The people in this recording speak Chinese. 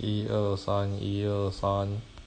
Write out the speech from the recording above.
一二三一二三。